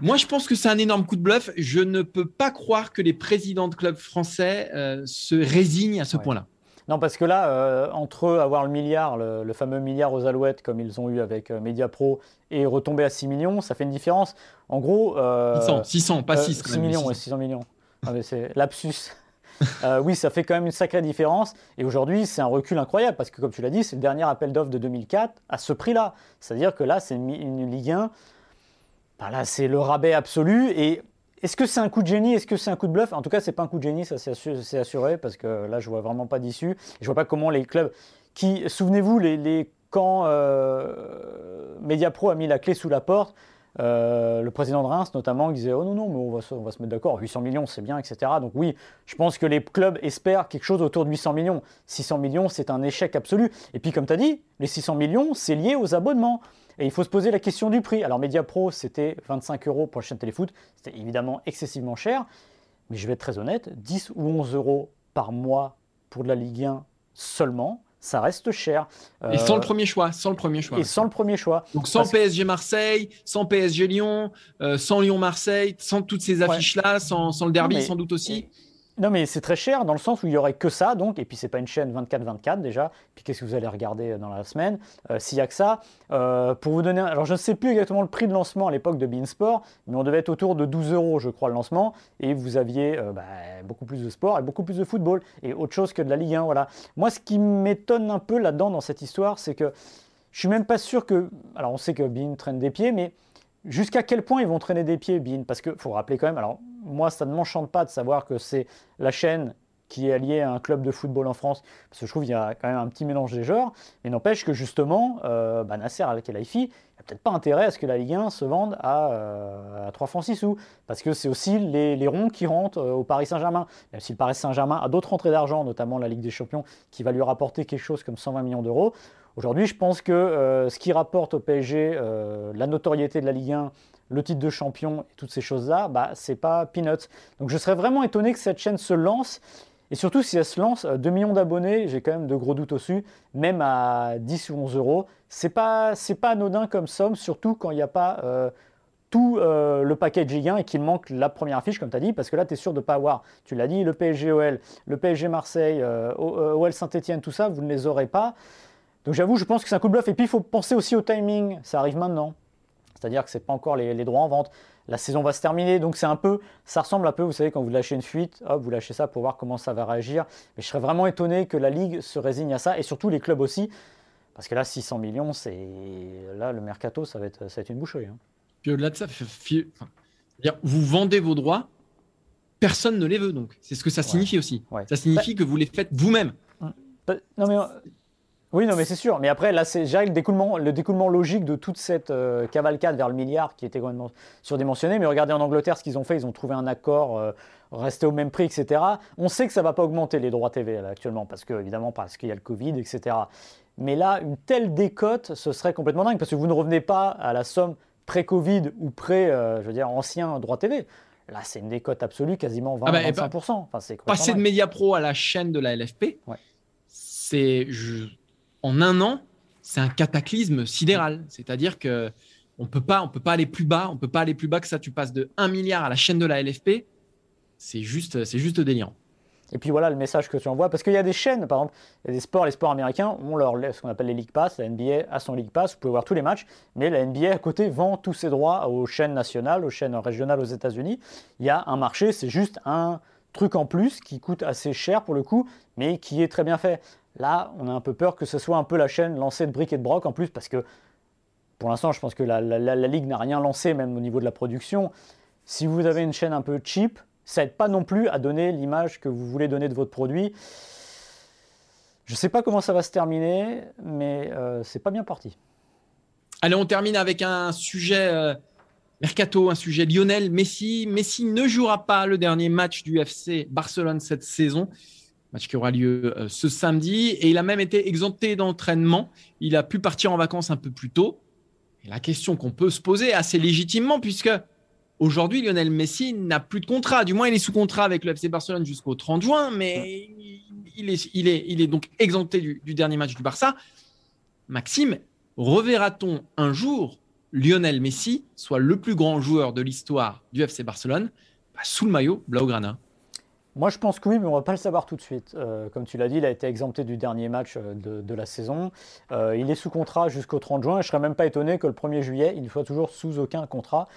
Moi, je pense que c'est un énorme coup de bluff. Je ne peux pas croire que les présidents de clubs français euh, se résignent à ce point-là. Non, parce que là, euh, entre avoir le milliard, le, fameux milliard aux alouettes, comme ils ont eu avec euh, Mediapro, et retomber à 6 millions, ça fait une différence. En gros. 600, 600, pas 6. 6 millions, 600 millions. c'est lapsus. oui, ça fait quand même une sacrée différence. Et aujourd'hui, c'est un recul incroyable parce que, comme tu l'as dit, c'est le dernier appel d'offres de 2004 à ce prix-là. C'est-à-dire que là, c'est une, une Ligue 1 bah là, c'est le rabais absolu. Et est-ce que c'est un coup de génie? Est-ce que c'est un coup de bluff? En tout cas, c'est pas un coup de génie, ça c'est assuré, parce que là, je vois vraiment pas d'issue. Je vois pas comment les clubs qui, souvenez-vous, les, quand euh, Mediapro a mis la clé sous la porte, euh, le président de Reims notamment disait oh non non mais on va, on va se mettre d'accord 800 millions c'est bien etc donc oui je pense que les clubs espèrent quelque chose autour de 800 millions. 600 millions c'est un échec absolu. Et puis comme tu as dit les 600 millions c'est lié aux abonnements et il faut se poser la question du prix. Alors Mediapro, c'était 25 euros pour la chaîne téléfoot. C'était évidemment excessivement cher. Mais je vais être très honnête, 10 ou 11 euros par mois pour de la Ligue 1 seulement, ça reste cher. et sans le euh, premier choix, sans le premier choix. Et sans le premier choix. Donc sans PSG Marseille, sans PSG Lyon, euh, sans Lyon Marseille, sans toutes ces affiches là, sans, le derby sans doute aussi. Non, mais c'est très cher dans le sens où il y aurait que ça, donc, et puis c'est pas une chaîne 24-24 déjà. Puis qu'est-ce que vous allez regarder dans la semaine? Euh, S'il y a que ça, euh, pour vous donner, alors je ne sais plus exactement le prix de lancement à l'époque de Beansport, mais on devait être autour de 12 euros, je crois, le lancement, et vous aviez euh, bah, beaucoup plus de sport et beaucoup plus de football et autre chose que de la Ligue 1, voilà. Moi, ce qui m'étonne un peu là-dedans dans cette histoire, c'est que je suis même pas sûr que, alors on sait que Bean traîne des pieds, mais Jusqu'à quel point ils vont traîner des pieds, Bean Parce qu'il faut rappeler quand même, alors moi ça ne m'enchante pas de savoir que c'est la chaîne qui est alliée à un club de football en France, parce que je trouve qu'il y a quand même un petit mélange des genres, mais n'empêche que justement, euh, bah Nasser Al-Khelaifi, il n'a peut-être pas intérêt à ce que la Ligue 1 se vende à, euh, à 3 francs 6 sous, parce que c'est aussi les, ronds qui rentrent euh, au Paris Saint-Germain. Même si le Paris Saint-Germain a d'autres entrées d'argent, notamment la Ligue des Champions, qui va lui rapporter quelque chose comme 120 millions d'euros, Aujourd'hui, je pense que euh, ce qui rapporte au PSG euh, la notoriété de la Ligue 1, le titre de champion et toutes ces choses-là, bah, c'est pas peanuts. Donc je serais vraiment étonné que cette chaîne se lance. Et surtout, si elle se lance, 2 euh, millions d'abonnés, j'ai quand même de gros doutes dessus, même à 10 ou 11 euros. C'est pas, pas anodin comme somme, surtout quand il n'y a pas tout le package Ligue 1 et qu'il manque la première affiche, comme tu as dit, parce que là, tu es sûr de ne pas avoir, tu l'as dit, le PSG OL, le PSG Marseille, OL Saint-Etienne, tout ça, vous ne les aurez pas. Donc j'avoue, je pense que c'est un coup de bluff. Et puis il faut penser aussi au timing. Ça arrive maintenant. C'est-à-dire que ce n'est pas encore les, droits en vente. La saison va se terminer, donc c'est un peu, ça ressemble un peu, vous savez, quand vous lâchez une fuite, hop, vous lâchez ça pour voir comment ça va réagir. Mais je serais vraiment étonné que la Ligue se résigne à ça, et surtout les clubs aussi, parce que là, 600 millions, c'est là le mercato, ça va être, ça va être une boucherie. Hein. Puis au-delà de ça, vous vendez vos droits, personne ne les veut, donc c'est ce que ça signifie aussi. Ça signifie bah que vous les faites vous-même. Bah, non mais oui, non, mais c'est sûr. Mais après, là, c'est le découlement, le découlement logique de toute cette euh, cavalcade vers le milliard qui était quand même surdimensionné. Mais regardez en Angleterre ce qu'ils ont fait. Ils ont trouvé un accord, euh, resté au même prix, etc. On sait que ça ne va pas augmenter les droits TV actuellement, parce que, évidemment, parce qu'il y a le Covid, etc. Mais là, une telle décote, ce serait complètement dingue, parce que vous ne revenez pas à la somme pré-Covid ou pré, euh, je veux dire, ancien droit TV. Là, c'est une décote absolue, quasiment 20-25%. Ah bah, enfin, passer de Mediapro à la chaîne de la LFP, c'est en un an, c'est un cataclysme sidéral. C'est-à-dire que on peut pas, on peut pas aller plus bas, on peut pas aller plus bas que ça. Tu passes de 1 milliard à la chaîne de la LFP, c'est juste, c'est juste délirant. Et puis voilà le message que tu envoies, parce qu'il y a des chaînes, par exemple, il y a des sports, les sports américains ont leur, ce qu'on appelle les League Pass, la NBA a son League Pass, vous pouvez voir tous les matchs, mais la NBA à côté vend tous ses droits aux chaînes nationales, aux chaînes régionales aux États-Unis. Il y a un marché, c'est juste un truc en plus qui coûte assez cher pour le coup, mais qui est très bien fait. Là, on a un peu peur que ce soit un peu la chaîne lancée de briques et de broc en plus, parce que pour l'instant, je pense que la, Ligue n'a rien lancé, même au niveau de la production. Si vous avez une chaîne un peu cheap, ça n'aide pas non plus à donner l'image que vous voulez donner de votre produit. Je ne sais pas comment ça va se terminer, mais euh, c'est pas bien parti. Allez, on termine avec un sujet euh, mercato, un sujet Lionel Messi. Messi ne jouera pas le dernier match du FC Barcelone cette saison match qui aura lieu euh, ce samedi. Et il a même été exempté d'entraînement. Il a pu partir en vacances un peu plus tôt. La question qu'on peut se poser assez légitimement, puisque Aujourd'hui, Lionel Messi n'a plus de contrat. Du moins, il est sous contrat avec le FC Barcelone jusqu'au 30 juin, mais il est donc exempté du, dernier match du Barça. Maxime, reverra-t-on un jour Lionel Messi soit le plus grand joueur de l'histoire du FC Barcelone? Bah, sous le maillot Blaugrana moi, je pense que oui, mais on ne va pas le savoir tout de suite. Euh, comme tu l'as dit, il a été exempté du dernier match euh, de, la saison. Euh, il est sous contrat jusqu'au 30 juin. Je ne serais même pas étonné que le 1er juillet, il ne soit toujours sous aucun contrat.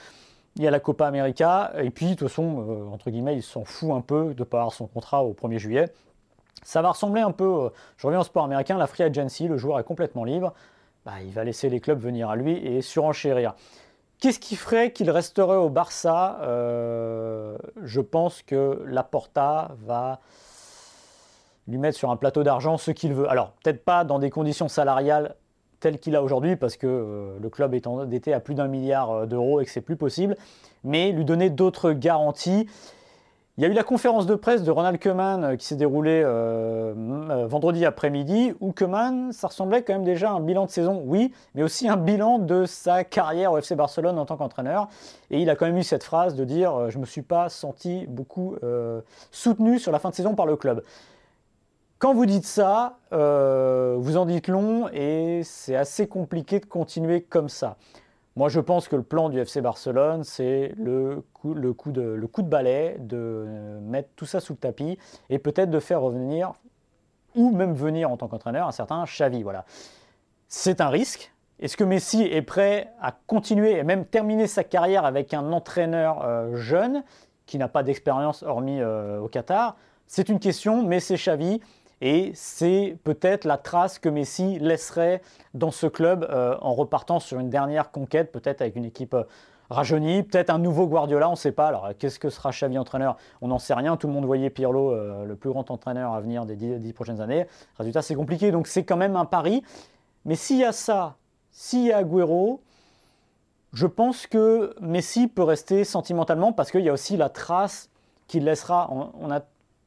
Il y a la Copa América. Et puis, de toute façon, entre guillemets, il s'en fout un peu de ne pas avoir son contrat au 1er juillet. Ça va ressembler un peu, je reviens au sport américain, la free agency. Le joueur est complètement libre. Bah, il va laisser les clubs venir à lui et surenchérir. Qu'est-ce qui ferait qu'il resterait au Barça? Euh, Je pense que Laporta va lui mettre sur un plateau d'argent ce qu'il veut. Alors, peut-être pas dans des conditions salariales telles qu'il a aujourd'hui, parce que euh, le club est endetté à plus d'un milliard euh, d'euros et que c'est plus possible, mais lui donner d'autres garanties. Il y a eu la conférence de presse de Ronald Koeman euh, qui s'est déroulée euh, euh, vendredi après-midi, où Koeman, ça ressemblait quand même déjà à un bilan de saison, oui, mais aussi un bilan de sa carrière au FC Barcelone en tant qu'entraîneur. Et il a quand même eu cette phrase de dire Je ne me suis pas senti beaucoup soutenu sur la fin de saison par le club. Quand vous dites ça, vous en dites long et c'est assez compliqué de continuer comme ça. Moi, je pense que le plan du FC Barcelone, c'est le coup, de balai, de mettre tout ça sous le tapis et peut-être de faire revenir, ou même venir en tant qu'entraîneur, un certain Xavi. Voilà. C'est un risque. Est-ce que Messi est prêt à continuer et même terminer sa carrière avec un entraîneur euh, jeune qui n'a pas d'expérience hormis euh, au Qatar? C'est une question, mais c'est Xavi. Et c'est peut-être la trace que Messi laisserait dans ce club euh, en repartant sur une dernière conquête, peut-être avec une équipe euh, rajeunie, peut-être un nouveau Guardiola, on ne sait pas. Alors qu'est-ce que sera Xavi entraîneur? On n'en sait rien. Tout le monde voyait Pirlo, euh, le plus grand entraîneur à venir des dix, prochaines années. Résultat, c'est compliqué. Donc c'est quand même un pari. Mais s'il y a ça, s'il y a Agüero, je pense que Messi peut rester sentimentalement parce qu'il y a aussi la trace qu'il laissera. on a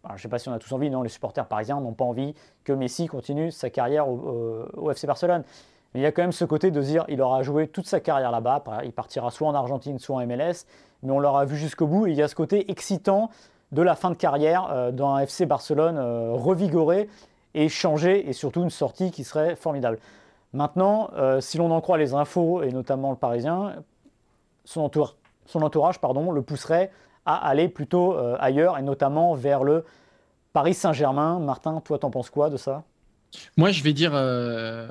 je ne sais pas si on a tous envie, non, les supporters parisiens n'ont pas envie que Messi continue sa carrière au, FC Barcelone. Mais il y a quand même ce côté de dire il aura joué toute sa carrière là-bas, il partira soit en Argentine, soit en MLS, mais on l'aura vu jusqu'au bout. Et il y a ce côté excitant de la fin de carrière euh, dans un FC Barcelone euh, revigoré et changé, et surtout une sortie qui serait formidable. Maintenant, euh, si l'on en croit les infos, et notamment le Parisien, son, son entourage pardon, le pousserait à aller plutôt euh, ailleurs et notamment vers le Paris Saint-Germain. Martin, toi, t'en penses quoi de ça? Moi, je vais dire euh,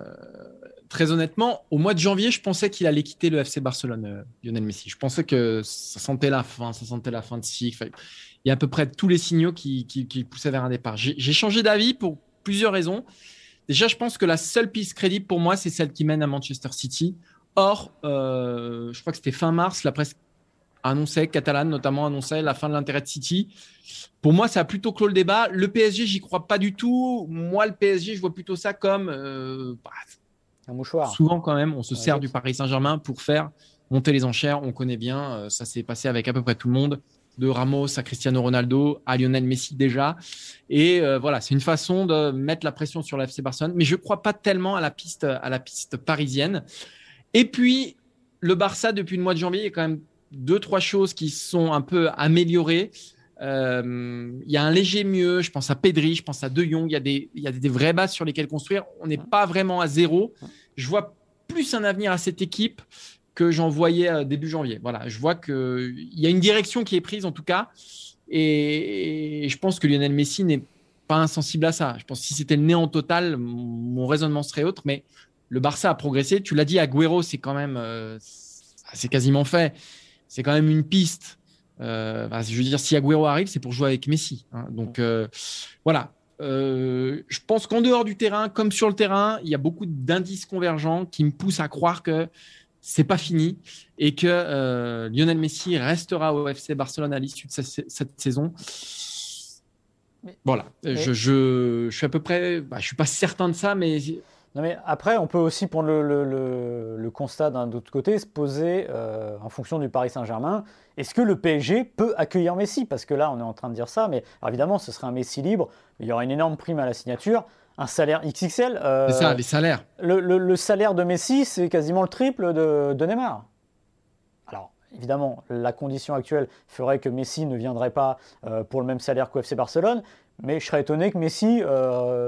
très honnêtement, au mois de janvier, je pensais qu'il allait quitter le FC Barcelone, euh, Lionel Messi. Je pensais que ça sentait la fin, ça sentait la fin de cycle. Il y a à peu près tous les signaux qui, poussaient vers un départ. J'ai changé d'avis pour plusieurs raisons. Déjà, je pense que la seule piste crédible pour moi, c'est celle qui mène à Manchester City. Or, je crois que c'était fin mars, la presse annonçait, Catalan notamment annonçait la fin de l'intérêt de City. Pour moi, ça a plutôt clos le débat. Le PSG, j'y crois pas du tout. Moi, le PSG, je vois plutôt ça comme euh, bah, un mouchoir. Souvent, quand même, on se sert du Paris Saint-Germain pour faire monter les enchères. On connaît bien, euh, ça s'est passé avec à peu près tout le monde, de Ramos à Cristiano Ronaldo, à Lionel Messi déjà. Et euh, voilà, c'est une façon de mettre la pression sur l'FC Barcelone. Mais je ne crois pas tellement à la piste, à la piste parisienne. Et puis, le Barça, depuis le mois de janvier, est quand même deux, trois choses qui sont un peu améliorées. Euh, il y a un léger mieux, je pense à Pedri, je pense à De Jong, il y a des, y a des vraies bases sur lesquelles construire. On n'est pas vraiment à zéro. Je vois plus un avenir à cette équipe que j'en voyais euh, début janvier. Voilà, je vois qu'il y a une direction qui est prise en tout cas. Et, je pense que Lionel Messi n'est pas insensible à ça. Je pense que si c'était le néant total, mon raisonnement serait autre. Mais le Barça a progressé. Tu l'as dit, Agüero, c'est quand même, euh, c'est quasiment fait c'est quand même une piste. Euh, je veux dire, si Agüero arrive, c'est pour jouer avec Messi. Hein. Donc euh, voilà. Euh, je pense qu'en dehors du terrain, comme sur le terrain, il y a beaucoup d'indices convergents qui me poussent à croire que c'est pas fini et que Lionel Messi restera au FC Barcelone à l'issue de cette, saison. voilà, Je, je, suis à peu près, bah, je suis pas certain de ça, mais non mais après, on peut aussi prendre le, constat d'un autre côté, se poser euh, en fonction du Paris Saint-Germain, est-ce que le PSG peut accueillir Messi? Parce que là, on est en train de dire ça, mais évidemment, ce serait un Messi libre, il y aura une énorme prime à la signature, un salaire XXL. Euh, c'est ça, les salaires. Le, salaire de Messi, c'est quasiment le triple de, Neymar. Alors, évidemment, la condition actuelle ferait que Messi ne viendrait pas pour le même salaire qu'au FC Barcelone, mais je serais étonné que Messi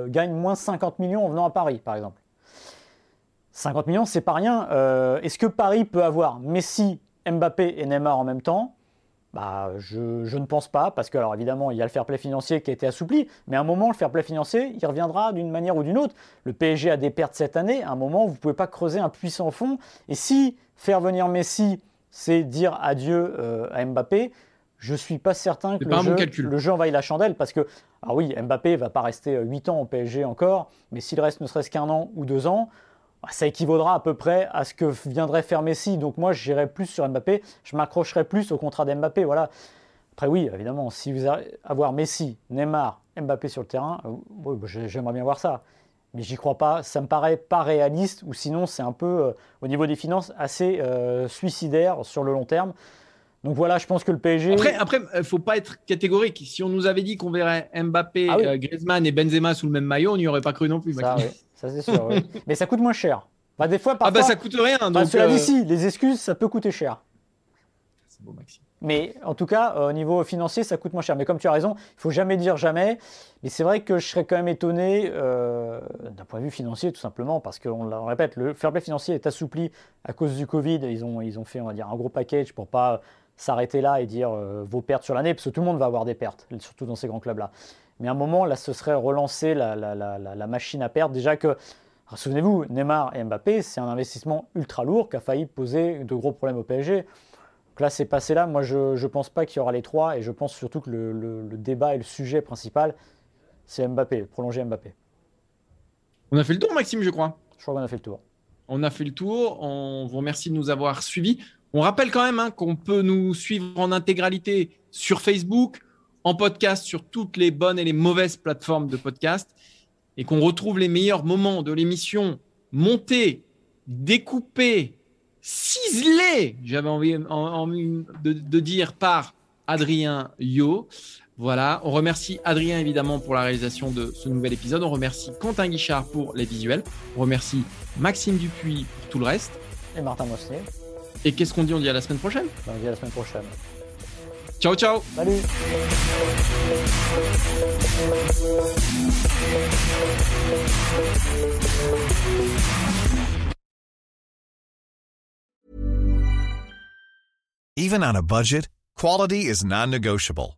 gagne moins 50 millions en venant à Paris, par exemple. 50 millions, c'est pas rien. Est-ce que Paris peut avoir Messi, Mbappé et Neymar en même temps? Bah, je, ne pense pas, parce que, alors évidemment, il y a le fair play financier qui a été assoupli, mais à un moment, le fair play financier, il reviendra d'une manière ou d'une autre. Le PSG a des pertes cette année, à un moment, vous ne pouvez pas creuser un puissant fond. Et si faire venir Messi, c'est dire adieu euh, à Mbappé, je ne suis pas certain que le jeu, le jeu, la chandelle, parce que, ah oui, Mbappé va pas rester 8 ans au PSG encore, mais s'il reste ne serait-ce qu'un an ou deux ans, bah, ça équivaudra à peu près à ce que viendrait faire Messi. Donc moi, j'irai plus sur Mbappé, je m'accrocherai plus au contrat d'Mbappé. Voilà. Après oui, évidemment, si vous avez avoir Messi, Neymar, Mbappé sur le terrain, euh, bah, j'aimerais bien voir ça. Mais j'y crois pas, ça me paraît pas réaliste, ou sinon c'est un peu, euh, au niveau des finances, assez euh, suicidaire sur le long terme. Donc voilà, je pense que le PSG. Après, après, faut pas être catégorique. Si on nous avait dit qu'on verrait Mbappé, ah Griezmann et Benzema sous le même maillot, on n'y aurait pas cru non plus ça c'est sûr. Mais ça coûte moins cher. Bah, des fois, parfois, ah bah ça coûte rien. Donc, cela dit, si, les excuses, ça peut coûter cher. C'est beau, Maxime. Mais en tout cas, euh, au niveau financier, ça coûte moins cher. Mais comme tu as raison, il faut jamais dire jamais. Mais c'est vrai que je serais quand même étonné euh, d'un point de vue financier, tout simplement, parce qu'on le répète, le fair play financier est assoupli à cause du Covid. Ils ont, ils ont fait, on va dire, un gros package pour pas s'arrêter là et dire euh, vos pertes sur l'année, parce que tout le monde va avoir des pertes, surtout dans ces grands clubs-là. Mais à un moment, là, ce serait relancer la, machine à perdre. Déjà que, souvenez-vous, Neymar et Mbappé, c'est un investissement ultra lourd qui a failli poser de gros problèmes au PSG. Donc là, c'est passé là. Moi, je ne pense pas qu'il y aura les trois. Et je pense surtout que le, débat et le sujet principal, c'est Mbappé, prolonger Mbappé. On a fait le tour, Maxime, je crois. Je crois qu'on a fait le tour. On a fait le tour. On vous remercie de nous avoir suivis. On rappelle quand même hein, qu'on peut nous suivre en intégralité sur Facebook, en podcast sur toutes les bonnes et les mauvaises plateformes de podcast et qu'on retrouve les meilleurs moments de l'émission montés, découpés, ciselés, j'avais envie, de, dire par Adrien Yo. Voilà, on remercie Adrien évidemment pour la réalisation de ce nouvel épisode. On remercie Quentin Guichard pour les visuels. On remercie Maxime Dupuis pour tout le reste. Et Martin Mossé. Et qu'est-ce qu'on dit On dit à la semaine prochaine? On dit à la semaine prochaine. Ciao, ciao. Salut. Even on a budget, quality is non-negotiable.